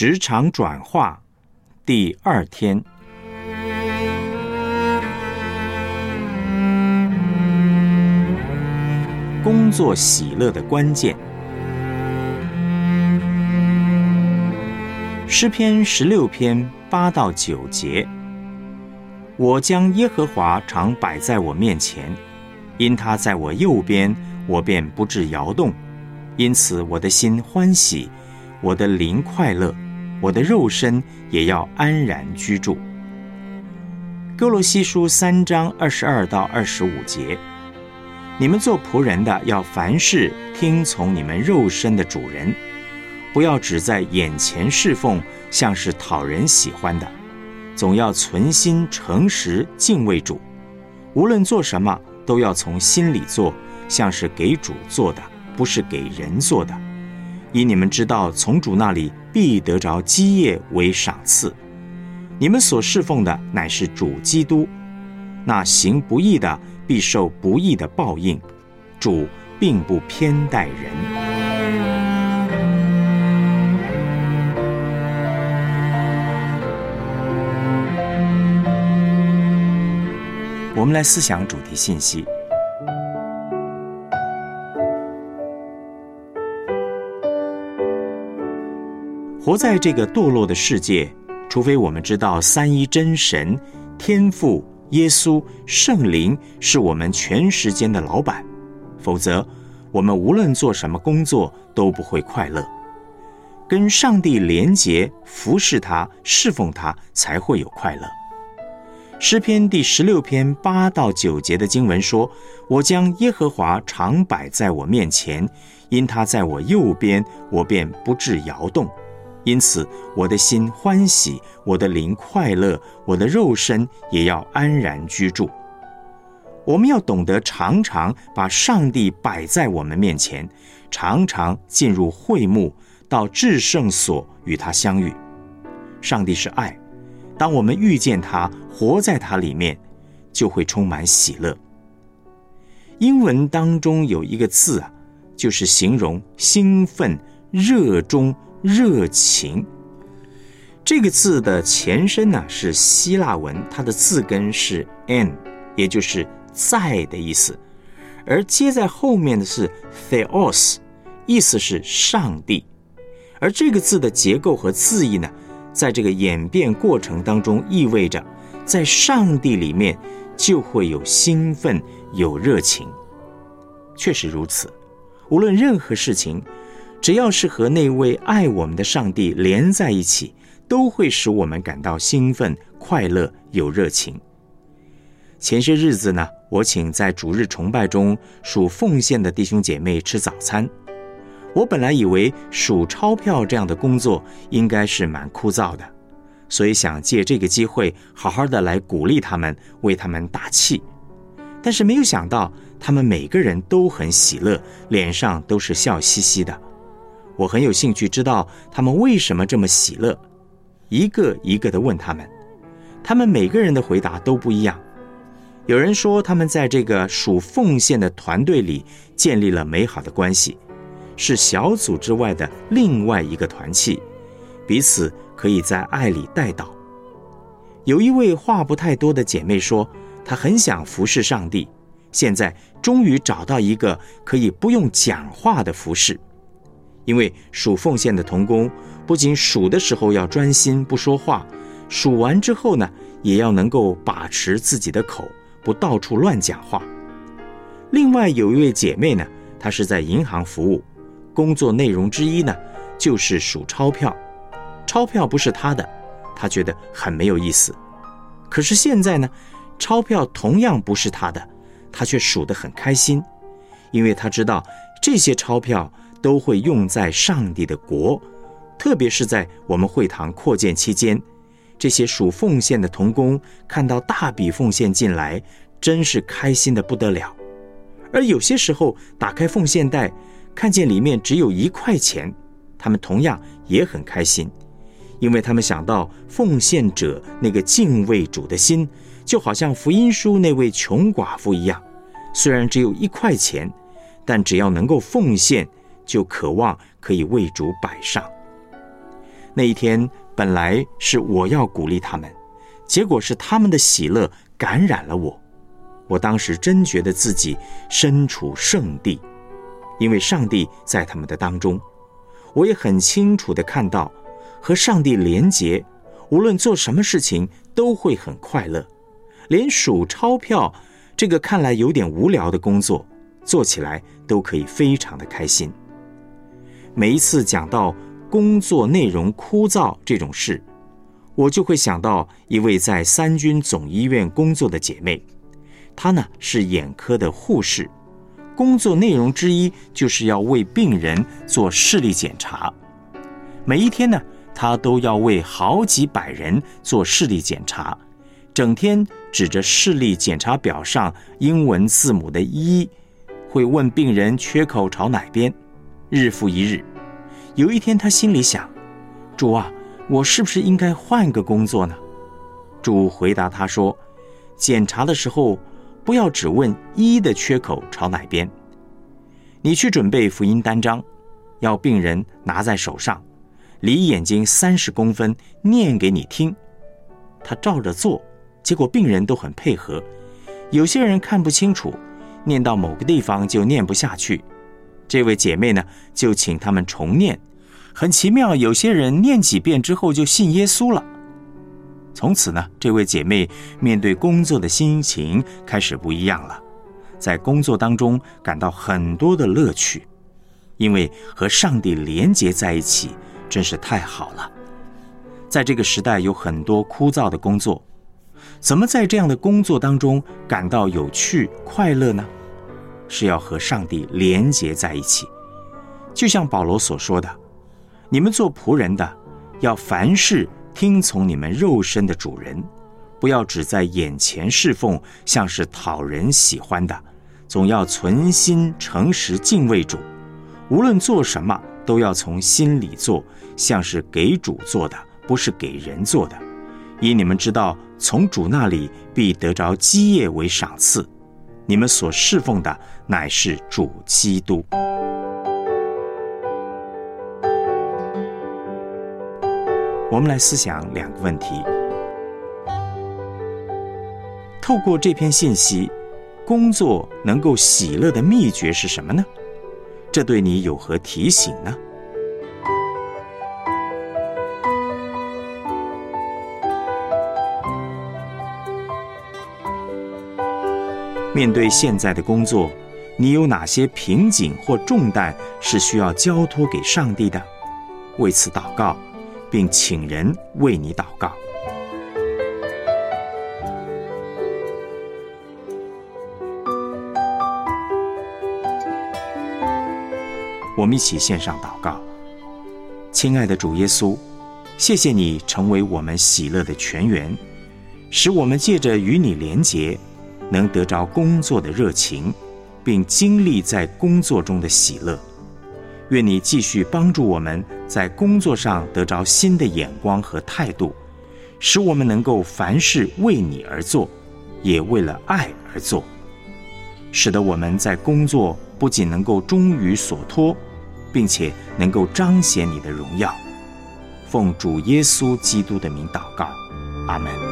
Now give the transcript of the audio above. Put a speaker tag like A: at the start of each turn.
A: 职场转化第二天，工作喜乐的关键。诗篇十六篇八到九节：我将耶和华常摆在我面前，因他在我右边，我便不致摇动。因此，我的心欢喜，我的灵快乐，我的肉身也要安然居住。哥罗西书三章二十二到二十五节：你们做仆人的，要凡事听从你们肉身的主人，不要只在眼前侍奉，像是讨人喜欢的，总要存心诚实敬畏主。无论做什么，都要从心里做，像是给主做的。不是给人做的，因你们知道，从主那里必得着基业为赏赐。你们所侍奉的乃是主基督，那行不义的必受不义的报应。主并不偏待人。我们来思想主题信息。活在这个堕落的世界，除非我们知道三一真神、天父、耶稣、圣灵是我们全时间的老板，否则我们无论做什么工作都不会快乐。跟上帝连结、服侍他、侍奉他，才会有快乐。诗篇第十六篇八到九节的经文说：“我将耶和华常摆在我面前，因他在我右边，我便不致摇动。”因此，我的心欢喜，我的灵快乐，我的肉身也要安然居住。我们要懂得常常把上帝摆在我们面前，常常进入会幕，到至圣所与他相遇。上帝是爱，当我们遇见他，活在他里面，就会充满喜乐。英文当中有一个字啊，就是形容兴奋、热衷。热情这个字的前身呢是希腊文，它的字根是 “n”，也就是“在”的意思，而接在后面的是 “theos”，意思是上帝。而这个字的结构和字义呢，在这个演变过程当中，意味着在上帝里面就会有兴奋、有热情。确实如此，无论任何事情。只要是和那位爱我们的上帝连在一起，都会使我们感到兴奋、快乐、有热情。前些日子呢，我请在主日崇拜中数奉献的弟兄姐妹吃早餐。我本来以为数钞票这样的工作应该是蛮枯燥的，所以想借这个机会好好的来鼓励他们，为他们打气。但是没有想到，他们每个人都很喜乐，脸上都是笑嘻嘻的。我很有兴趣知道他们为什么这么喜乐，一个一个的问他们，他们每个人的回答都不一样。有人说他们在这个属奉献的团队里建立了美好的关系，是小组之外的另外一个团契，彼此可以在爱里带导。有一位话不太多的姐妹说，她很想服侍上帝，现在终于找到一个可以不用讲话的服侍。因为数奉献的童工，不仅数的时候要专心不说话，数完之后呢，也要能够把持自己的口，不到处乱讲话。另外有一位姐妹呢，她是在银行服务，工作内容之一呢，就是数钞票。钞票不是她的，她觉得很没有意思。可是现在呢，钞票同样不是她的，她却数得很开心，因为她知道这些钞票。都会用在上帝的国，特别是在我们会堂扩建期间，这些属奉献的童工看到大笔奉献进来，真是开心的不得了。而有些时候打开奉献袋，看见里面只有一块钱，他们同样也很开心，因为他们想到奉献者那个敬畏主的心，就好像福音书那位穷寡妇一样，虽然只有一块钱，但只要能够奉献。就渴望可以为主摆上。那一天本来是我要鼓励他们，结果是他们的喜乐感染了我。我当时真觉得自己身处圣地，因为上帝在他们的当中。我也很清楚的看到，和上帝连结，无论做什么事情都会很快乐，连数钞票这个看来有点无聊的工作，做起来都可以非常的开心。每一次讲到工作内容枯燥这种事，我就会想到一位在三军总医院工作的姐妹。她呢是眼科的护士，工作内容之一就是要为病人做视力检查。每一天呢，他都要为好几百人做视力检查，整天指着视力检查表上英文字母的一，会问病人缺口朝哪边。日复一日，有一天他心里想：“主啊，我是不是应该换个工作呢？”主回答他说：“检查的时候。”不要只问一的缺口朝哪边，你去准备福音单张，要病人拿在手上，离眼睛三十公分，念给你听。他照着做，结果病人都很配合。有些人看不清楚，念到某个地方就念不下去。这位姐妹呢，就请他们重念。很奇妙，有些人念几遍之后就信耶稣了。从此呢，这位姐妹面对工作的心情开始不一样了，在工作当中感到很多的乐趣，因为和上帝连结在一起真是太好了。在这个时代有很多枯燥的工作，怎么在这样的工作当中感到有趣快乐呢？是要和上帝连结在一起，就像保罗所说的：“你们做仆人的，要凡事。”听从你们肉身的主人，不要只在眼前侍奉，像是讨人喜欢的，总要存心诚实敬畏主。无论做什么，都要从心里做，像是给主做的，不是给人做的。因你们知道，从主那里必得着基业为赏赐。你们所侍奉的乃是主基督。我们来思想两个问题：透过这篇信息，工作能够喜乐的秘诀是什么呢？这对你有何提醒呢？面对现在的工作，你有哪些瓶颈或重担是需要交托给上帝的？为此祷告。并请人为你祷告。我们一起献上祷告，亲爱的主耶稣，谢谢你成为我们喜乐的泉源，使我们借着与你连结，能得着工作的热情，并经历在工作中的喜乐。愿你继续帮助我们在工作上得着新的眼光和态度，使我们能够凡事为你而做，也为了爱而做，使得我们在工作不仅能够忠于所托，并且能够彰显你的荣耀。奉主耶稣基督的名祷告，阿门。